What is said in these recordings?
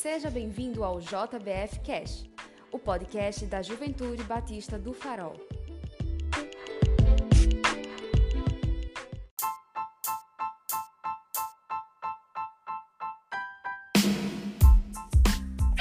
Seja bem-vindo ao JBF Cash, o podcast da Juventude Batista do Farol.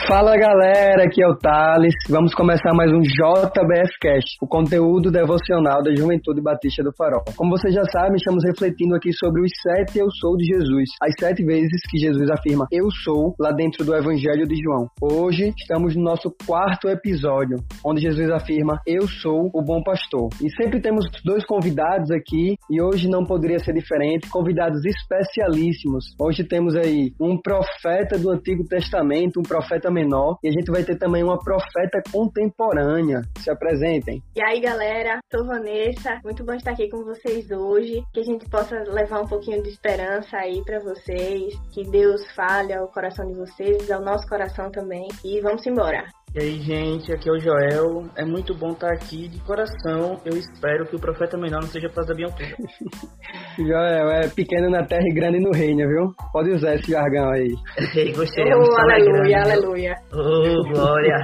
Fala galera, aqui é o Thales. Vamos começar mais um JBF Cast, o conteúdo devocional da Juventude Batista do Farol. Como vocês já sabem, estamos refletindo aqui sobre os sete eu sou de Jesus, as sete vezes que Jesus afirma eu sou lá dentro do Evangelho de João. Hoje estamos no nosso quarto episódio, onde Jesus afirma eu sou o bom pastor. E sempre temos dois convidados aqui e hoje não poderia ser diferente, convidados especialíssimos. Hoje temos aí um profeta do Antigo Testamento, um profeta menor. E a gente vai ter também uma profeta contemporânea. Se apresentem. E aí, galera, sou Vanessa. Muito bom estar aqui com vocês hoje. Que a gente possa levar um pouquinho de esperança aí para vocês. Que Deus fale ao coração de vocês, ao nosso coração também. E vamos embora. E aí, gente, aqui é o Joel. É muito bom estar aqui de coração. Eu espero que o profeta menor não seja para da minha altura. Joel, é pequeno na terra e grande no reino, viu? Pode usar esse jargão aí. Gostei. Oh, aleluia, aleluia. Oh, glória.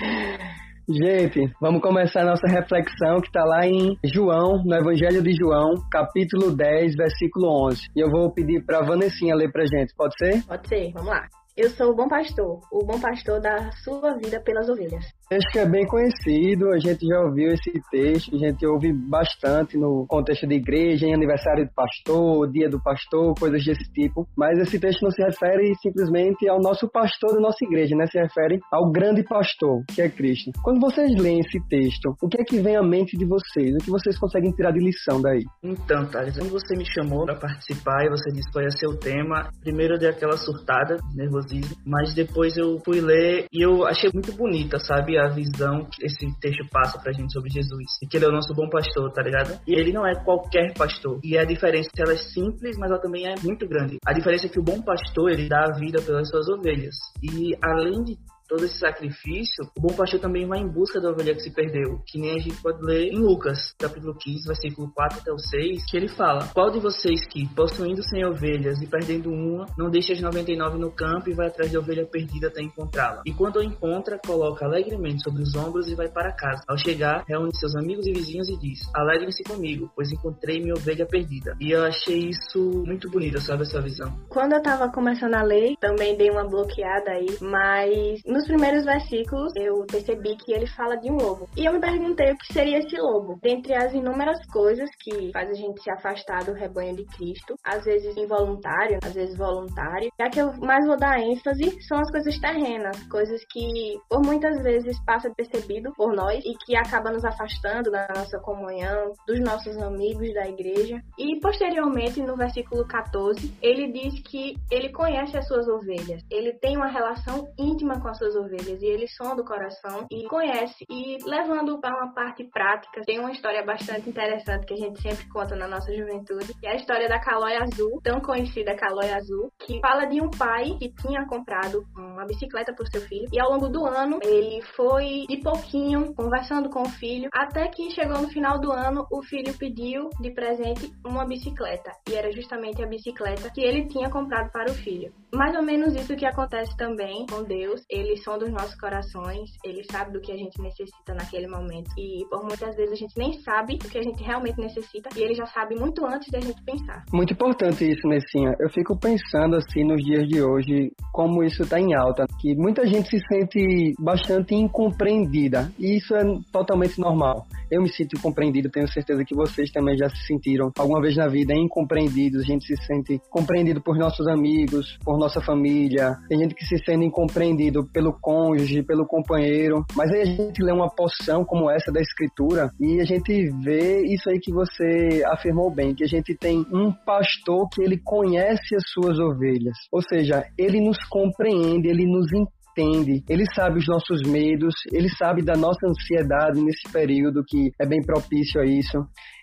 Gente, vamos começar a nossa reflexão que está lá em João, no Evangelho de João, capítulo 10, versículo 11. E eu vou pedir para a Vanessinha ler para gente, pode ser? Pode ser, vamos lá. Eu sou o bom pastor, o bom pastor da sua vida pelas ovelhas. Acho que é bem conhecido, a gente já ouviu esse texto, a gente ouve bastante no contexto de igreja, em aniversário do pastor, dia do pastor, coisas desse tipo. Mas esse texto não se refere simplesmente ao nosso pastor da nossa igreja, né? Se refere ao grande pastor, que é Cristo. Quando vocês leem esse texto, o que é que vem à mente de vocês? O que vocês conseguem tirar de lição daí? Então, Thales, quando você me chamou para participar e você disse qual ia ser o tema, primeiro eu dei aquela surtada, nervosismo, mas depois eu fui ler e eu achei muito bonita, sabe? A visão que esse texto passa pra gente sobre Jesus. E que ele é o nosso bom pastor, tá ligado? E ele não é qualquer pastor. E a diferença ela é simples, mas ela também é muito grande. A diferença é que o bom pastor, ele dá a vida pelas suas ovelhas. E além de todo esse sacrifício, o bom pastor também vai em busca da ovelha que se perdeu, que nem a gente pode ler em Lucas, capítulo 15, versículo 4 até o 6, que ele fala: Qual de vocês que, possuindo 100 ovelhas e perdendo uma, não deixa as 99 no campo e vai atrás da ovelha perdida até encontrá-la? E quando a encontra, coloca alegremente sobre os ombros e vai para casa. Ao chegar, reúne seus amigos e vizinhos e diz: Alegrem-se comigo, pois encontrei minha ovelha perdida. E eu achei isso muito bonito, sabe, essa visão. Quando eu tava começando a ler, também dei uma bloqueada aí, mas nos primeiros versículos eu percebi que ele fala de um lobo. E eu me perguntei o que seria esse lobo. Dentre as inúmeras coisas que faz a gente se afastar do rebanho de Cristo, às vezes involuntário, às vezes voluntário, já que eu mais vou dar ênfase são as coisas terrenas, coisas que por muitas vezes passa percebido por nós e que acaba nos afastando da nossa comunhão, dos nossos amigos da igreja. E posteriormente, no versículo 14, ele diz que ele conhece as suas ovelhas, ele tem uma relação íntima com as suas suas ovelhas e ele sonda o coração e conhece. E levando para uma parte prática, tem uma história bastante interessante que a gente sempre conta na nossa juventude, que é a história da Calóia Azul, tão conhecida Calóia Azul, que fala de um pai que tinha comprado uma bicicleta para o seu filho e ao longo do ano ele foi de pouquinho conversando com o filho até que chegou no final do ano o filho pediu de presente uma bicicleta e era justamente a bicicleta que ele tinha comprado para o filho. Mais ou menos isso que acontece também com Deus. Ele som dos nossos corações, ele sabe do que a gente necessita naquele momento. E por muitas vezes a gente nem sabe o que a gente realmente necessita e ele já sabe muito antes da gente pensar. Muito importante isso, Nessinha. Eu fico pensando assim nos dias de hoje, como isso está em alta, que muita gente se sente bastante incompreendida e isso é totalmente normal. Eu me sinto incompreendido, tenho certeza que vocês também já se sentiram alguma vez na vida incompreendidos. A gente se sente compreendido por nossos amigos, por nossa família. Tem gente que se sente incompreendido pelo cônjuge, pelo companheiro. Mas aí a gente lê uma porção como essa da escritura e a gente vê isso aí que você afirmou bem, que a gente tem um pastor que ele conhece as suas ovelhas. Ou seja, ele nos compreende, ele nos entende entende, ele sabe os nossos medos, ele sabe da nossa ansiedade nesse período que é bem propício a isso.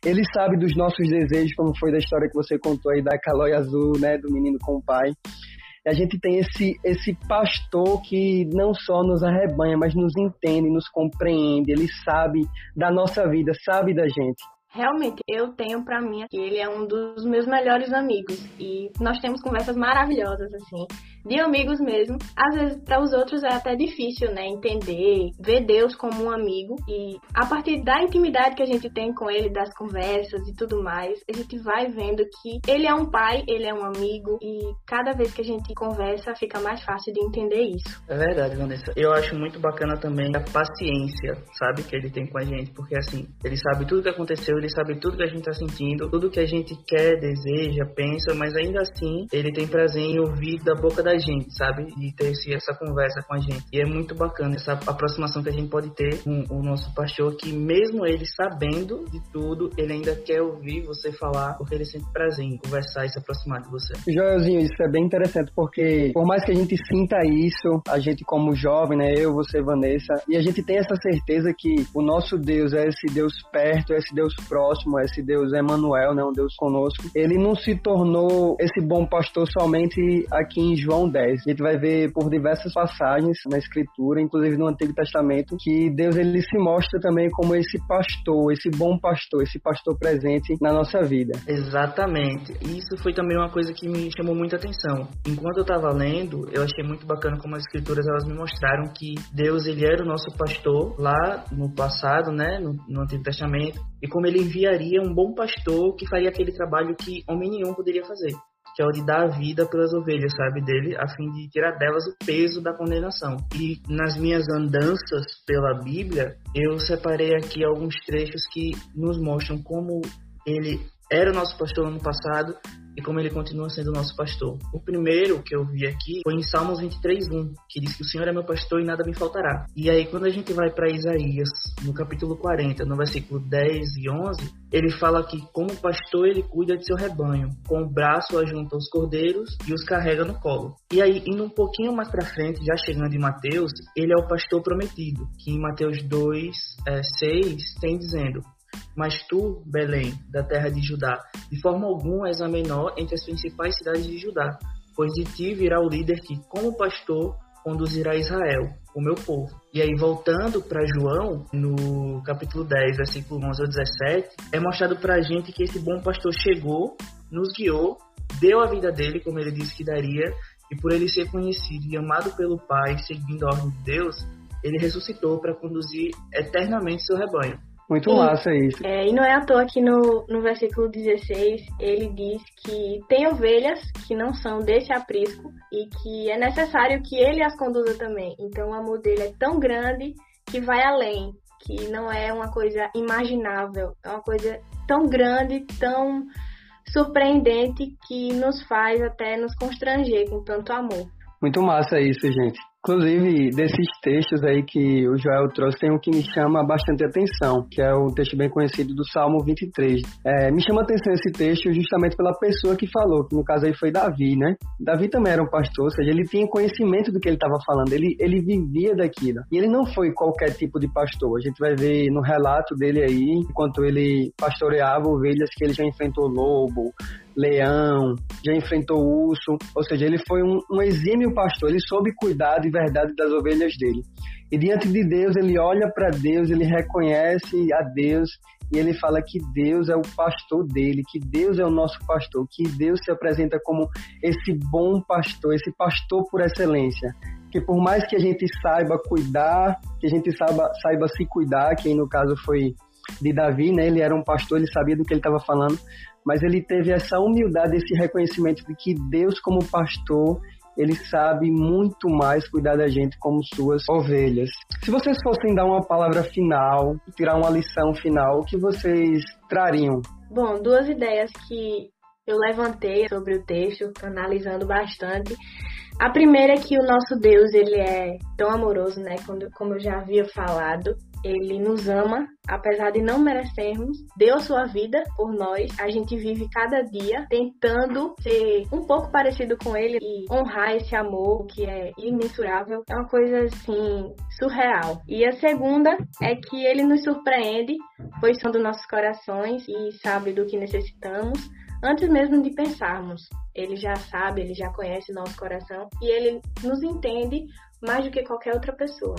Ele sabe dos nossos desejos, como foi da história que você contou aí da calóia azul, né, do menino com o pai. A gente tem esse, esse pastor que não só nos arrebanha, mas nos entende, nos compreende, ele sabe da nossa vida, sabe da gente. Realmente eu tenho para mim que ele é um dos meus melhores amigos e nós temos conversas maravilhosas assim de amigos mesmo. Às vezes, para os outros é até difícil, né? Entender, ver Deus como um amigo. E a partir da intimidade que a gente tem com ele, das conversas e tudo mais, a gente vai vendo que ele é um pai, ele é um amigo. E cada vez que a gente conversa, fica mais fácil de entender isso. É verdade, Vanessa. Eu acho muito bacana também a paciência, sabe? Que ele tem com a gente. Porque assim, ele sabe tudo que aconteceu, ele sabe tudo que a gente tá sentindo, tudo que a gente quer, deseja, pensa, mas ainda assim, ele tem prazer em ouvir da boca da gente, sabe? E ter essa conversa com a gente. E é muito bacana essa aproximação que a gente pode ter com o nosso pastor, que mesmo ele sabendo de tudo, ele ainda quer ouvir você falar, porque ele sente prazer em conversar e se aproximar de você. Joelzinho, isso é bem interessante, porque por mais que a gente sinta isso, a gente como jovem, né? Eu, você, Vanessa, e a gente tem essa certeza que o nosso Deus é esse Deus perto, é esse Deus próximo, esse Deus Emmanuel, né? Um Deus conosco. Ele não se tornou esse bom pastor somente aqui em João João 10. A gente vai ver por diversas passagens na Escritura, inclusive no Antigo Testamento, que Deus ele se mostra também como esse pastor, esse bom pastor, esse pastor presente na nossa vida. Exatamente. Isso foi também uma coisa que me chamou muita atenção. Enquanto eu estava lendo, eu achei muito bacana como as Escrituras elas me mostraram que Deus ele era o nosso pastor lá no passado, né, no, no Antigo Testamento, e como ele enviaria um bom pastor que faria aquele trabalho que homem nenhum poderia fazer que é o de dar a vida pelas ovelhas, sabe, dele, a fim de tirar delas o peso da condenação. E nas minhas andanças pela Bíblia, eu separei aqui alguns trechos que nos mostram como ele era o nosso pastor no ano passado e como ele continua sendo o nosso pastor. O primeiro que eu vi aqui foi em Salmos 23:1, que diz que o Senhor é meu pastor e nada me faltará. E aí quando a gente vai para Isaías, no capítulo 40, no versículo 10 e 11, ele fala que como pastor ele cuida de seu rebanho, com o braço ajunta os cordeiros e os carrega no colo. E aí indo um pouquinho mais para frente, já chegando em Mateus, ele é o pastor prometido, que em Mateus 2, é, 6 tem dizendo: mas tu, Belém, da terra de Judá, de forma alguma és a menor entre as principais cidades de Judá, pois de ti virá o líder que, como pastor, conduzirá Israel, o meu povo. E aí, voltando para João, no capítulo 10, versículo 11 ao 17, é mostrado para a gente que esse bom pastor chegou, nos guiou, deu a vida dele, como ele disse que daria, e por ele ser conhecido e amado pelo Pai, seguindo a ordem de Deus, ele ressuscitou para conduzir eternamente seu rebanho. Muito e, massa isso. É, e não é à toa que no, no versículo 16 ele diz que tem ovelhas que não são desse aprisco e que é necessário que ele as conduza também. Então o amor dele é tão grande que vai além, que não é uma coisa imaginável, é uma coisa tão grande, tão surpreendente que nos faz até nos constranger com tanto amor. Muito massa isso, gente. Inclusive, desses textos aí que o Joel trouxe, tem um que me chama bastante atenção, que é o texto bem conhecido do Salmo 23. É, me chama atenção esse texto justamente pela pessoa que falou, que no caso aí foi Davi, né? Davi também era um pastor, ou seja, ele tinha conhecimento do que ele estava falando, ele, ele vivia daquilo. E ele não foi qualquer tipo de pastor. A gente vai ver no relato dele aí, enquanto ele pastoreava ovelhas, que ele já enfrentou lobo, leão, já enfrentou urso, ou seja, ele foi um, um exímio pastor, ele soube cuidar de verdade das ovelhas dele. E diante de Deus, ele olha para Deus, ele reconhece a Deus e ele fala que Deus é o pastor dele, que Deus é o nosso pastor, que Deus se apresenta como esse bom pastor, esse pastor por excelência. Que por mais que a gente saiba cuidar, que a gente saiba, saiba se cuidar, que no caso foi de Davi, né? Ele era um pastor, ele sabia do que ele estava falando, mas ele teve essa humildade, esse reconhecimento de que Deus, como pastor, ele sabe muito mais cuidar da gente como suas ovelhas. Se vocês fossem dar uma palavra final, tirar uma lição final, o que vocês trariam? Bom, duas ideias que eu levantei sobre o texto, analisando bastante. A primeira é que o nosso Deus, ele é tão amoroso, né? Como eu já havia falado, ele nos ama, apesar de não merecermos, deu a sua vida por nós. A gente vive cada dia tentando ser um pouco parecido com ele e honrar esse amor que é imensurável. É uma coisa assim surreal. E a segunda é que ele nos surpreende, pois são dos nossos corações e sabe do que necessitamos antes mesmo de pensarmos. Ele já sabe, ele já conhece nosso coração e ele nos entende mais do que qualquer outra pessoa.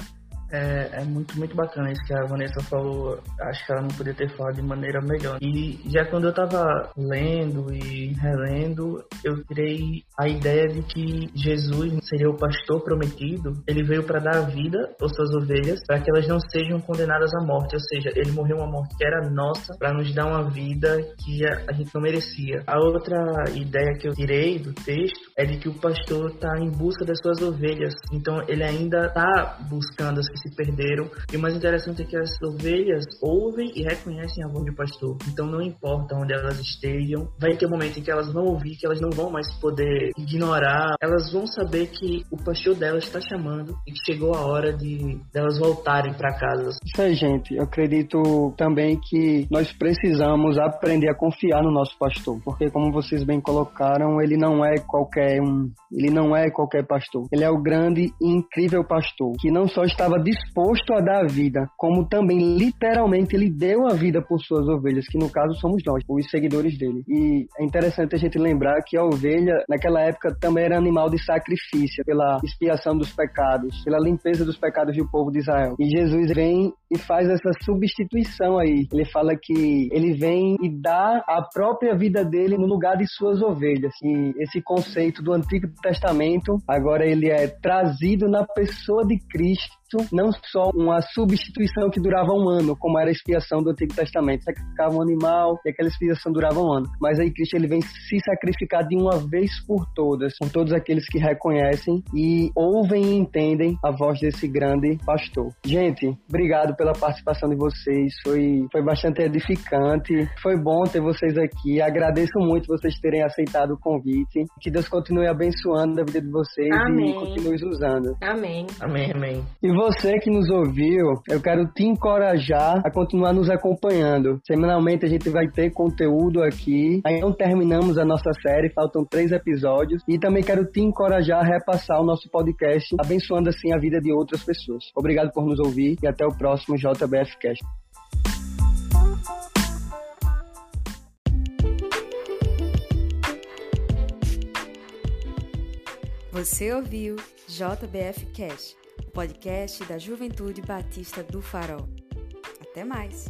É, é, muito, muito bacana isso que a Vanessa falou. Acho que ela não podia ter falado de maneira melhor. E já quando eu tava lendo e relendo, eu tirei a ideia de que Jesus seria o pastor prometido. Ele veio para dar a vida às suas ovelhas, para que elas não sejam condenadas à morte. Ou seja, ele morreu uma morte que era nossa, para nos dar uma vida que a gente não merecia. A outra ideia que eu tirei do texto é de que o pastor está em busca das suas ovelhas. Então ele ainda está buscando as se perderam. E o mais interessante é que as ovelhas ouvem e reconhecem a voz do pastor. Então não importa onde elas estejam, vai ter um momento em que elas vão ouvir, que elas não vão mais poder ignorar. Elas vão saber que o pastor delas está chamando e que chegou a hora de delas voltarem para casa. Isso aí, gente. Eu acredito também que nós precisamos aprender a confiar no nosso pastor, porque como vocês bem colocaram, ele não é qualquer um, ele não é qualquer pastor. Ele é o grande e incrível pastor que não só estava disposto a dar a vida, como também literalmente ele deu a vida por suas ovelhas, que no caso somos nós, os seguidores dele. E é interessante a gente lembrar que a ovelha, naquela época, também era animal de sacrifício pela expiação dos pecados, pela limpeza dos pecados do povo de Israel. E Jesus vem e faz essa substituição aí. Ele fala que ele vem e dá a própria vida dele no lugar de suas ovelhas. E esse conceito do Antigo Testamento agora ele é trazido na pessoa de Cristo não só uma substituição que durava um ano, como era a expiação do Antigo Testamento, sacrificava um animal e aquela expiação durava um ano. Mas aí Cristo ele vem se sacrificar de uma vez por todas, com todos aqueles que reconhecem e ouvem e entendem a voz desse grande pastor. Gente, obrigado pela participação de vocês, foi, foi bastante edificante, foi bom ter vocês aqui, agradeço muito vocês terem aceitado o convite, que Deus continue abençoando a vida de vocês amém. e continue usando. Amém. Amém, amém. E você que nos ouviu, eu quero te encorajar a continuar nos acompanhando. Semanalmente a gente vai ter conteúdo aqui. Ainda não terminamos a nossa série, faltam três episódios. E também quero te encorajar a repassar o nosso podcast, abençoando assim a vida de outras pessoas. Obrigado por nos ouvir e até o próximo JBF Cast. Você ouviu JBF Cash podcast da Juventude Batista do Farol. Até mais!